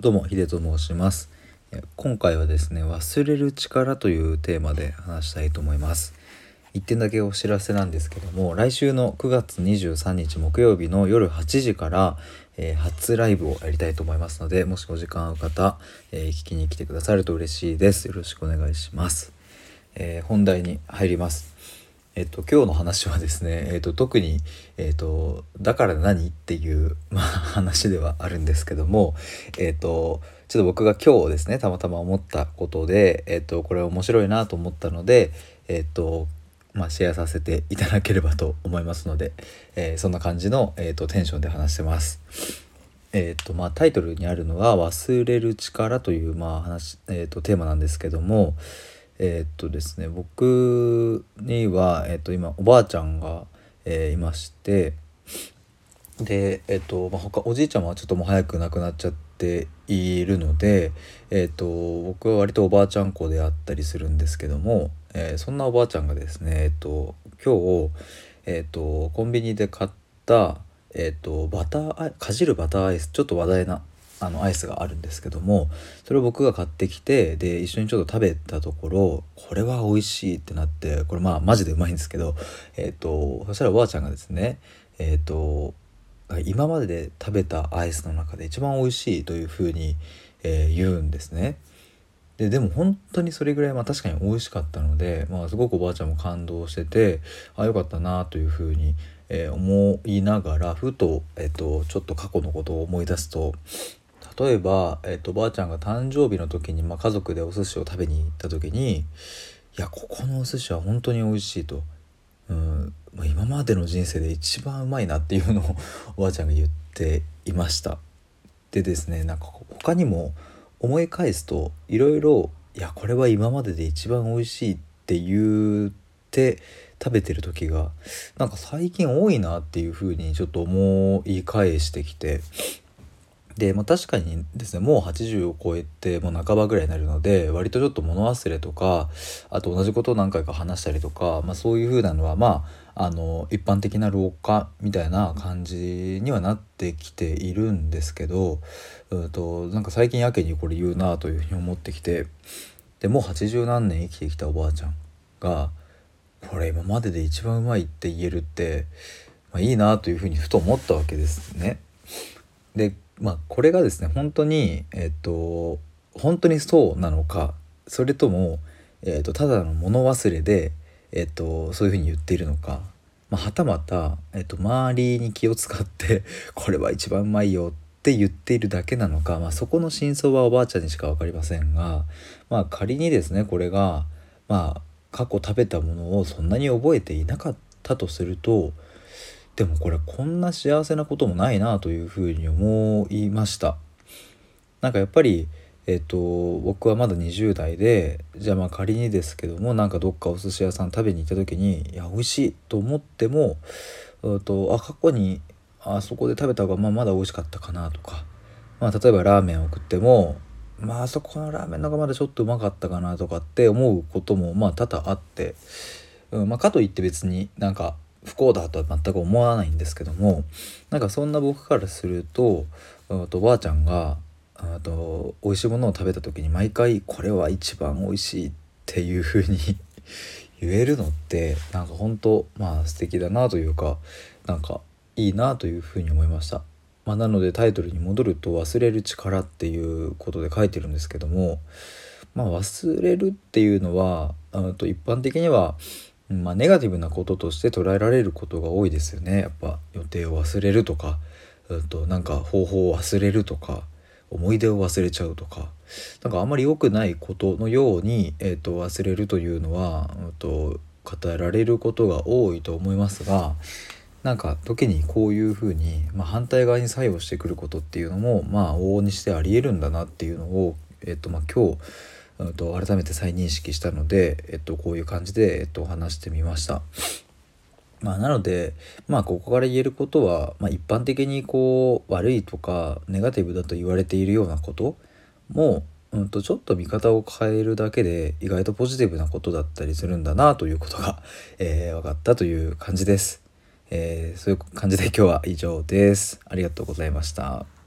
どうもヒデと申します。今回はですね忘れる力というテーマで話したいと思います。1点だけお知らせなんですけども来週の9月23日木曜日の夜8時から、えー、初ライブをやりたいと思いますのでもしお時間ある方、えー、聞きに来てくださると嬉しいです。よろしくお願いします、えー、本題に入ります。えっと、今日の話はですね、えっと、特に、えっと、だから何っていう、まあ、話ではあるんですけども、えっと、ちょっと僕が今日ですね、たまたま思ったことで、えっと、これ面白いなと思ったので、えっと、まあ、シェアさせていただければと思いますので、えー、そんな感じの、えっと、テンションで話してます。えっとまあ、タイトルにあるのは「忘れる力」という、まあ話えっと、テーマなんですけども、えー、っとですね僕には、えー、っと今おばあちゃんが、えー、いましてでえっと、まあ、他おじいちゃんはちょっともう早く亡くなっちゃっているので、えっと、僕は割とおばあちゃん子であったりするんですけども、えそんなおばあちゃんがですね、えっと、今日、えっと、コンビニで買った、えっと、バターかじるバターアイスちょっと話題なあのアイスがあるんですけどもそれを僕が買ってきてで一緒にちょっと食べたところこれは美味しいってなってこれまあマジでうまいんですけどえ、ー、とそしたらおばあちゃんがですねえっ、ー、と今までで食べたアイスの中で一番美味しいというふうに、えー、言うんですね。ででも本当にそれぐらい、まあ、確かに美味しかったので、まあ、すごくおばあちゃんも感動しててあよかったなというふうに、えー、思いながらふと,、えーとちょっと過去のことを思い出すと例えば、えっと、ばあちゃんが誕生日の時に、まあ、家族でお寿司を食べに行った時にいやここのお寿司は本当に美味しいと、うん、今までの人生で一番うまいなっていうのを おばあちゃんが言っていました。でですねなんか他にも思い返すといろいろいやこれは今までで一番美味しいって言って食べてる時がなんか最近多いなっていうふうにちょっと思い返してきてで、まあ、確かにですねもう80を超えてもう半ばぐらいになるので割とちょっと物忘れとかあと同じことを何回か話したりとか、まあ、そういう風なのはまああの一般的な老化みたいな感じにはなってきているんですけどうとなんか最近やけにこれ言うなというふうに思ってきてでもう80何年生きてきたおばあちゃんがこれ今までで一番うまいって言えるって、まあ、いいなというふうにふと思ったわけですね。でまあこれがですね本当にえっと本当にそうなのかそれとも、えっと、ただの物忘れで、えっと、そういうふうに言っているのか、まあ、はたまた、えっと、周りに気を使って これは一番うまいよって言っているだけなのか、まあ、そこの真相はおばあちゃんにしか分かりませんが、まあ、仮にですねこれが、まあ、過去食べたものをそんなに覚えていなかったとするとでもこれこんな幸せなこともないなというふうに思いました。なんかやっぱりえっ、と僕はまだ20代でじゃあまあ仮にですけどもなんかどっかお寿司屋さん食べに行った時にいや美味しいと思ってもとあ過去にあそこで食べた方がまあまだ美味しかったかなとか、まあ、例えばラーメンを食ってもまああそこのラーメンの方がまだちょっとうまかったかなとかって思うこともまあ多々あって、うんまあ、かといって別になんか不幸だとは全く思わないんですけどもなんかそんな僕からするとおばあちゃんがあと美味しいものを食べた時に毎回これは一番美味しいっていう風に 言えるのってなんか本当まあ素敵だなというかなんかいいなというふうに思いました。まあ、なのでタイトルに戻ると「忘れる力」っていうことで書いてるんですけども、まあ、忘れるっていうのはと一般的にはまあ、ネガティブなこととして捉えられることが多いですよね。やっぱ予定を忘れるとか、うんと、なんか方法を忘れるとか思い出を忘れちゃうとか。なんかあんまり良くないことのように、えーと、忘れるというのは、うんと、語られることが多いと思いますがなんか時にこういうふうに、まあ、反対側に作用してくることっていうのもまあ往々にしてありえるんだなっていうのを、えーとまあ、今日うんと改めて再認識したので、えっと、こういう感じで、えっと、話してみました。まあ、なので、まあ、ここから言えることは、まあ、一般的にこう悪いとかネガティブだと言われているようなことも、うんと、ちょっと見方を変えるだけで意外とポジティブなことだったりするんだなということが、えー、分かったという感じです。えー、そういう感じで今日は以上です。ありがとうございました。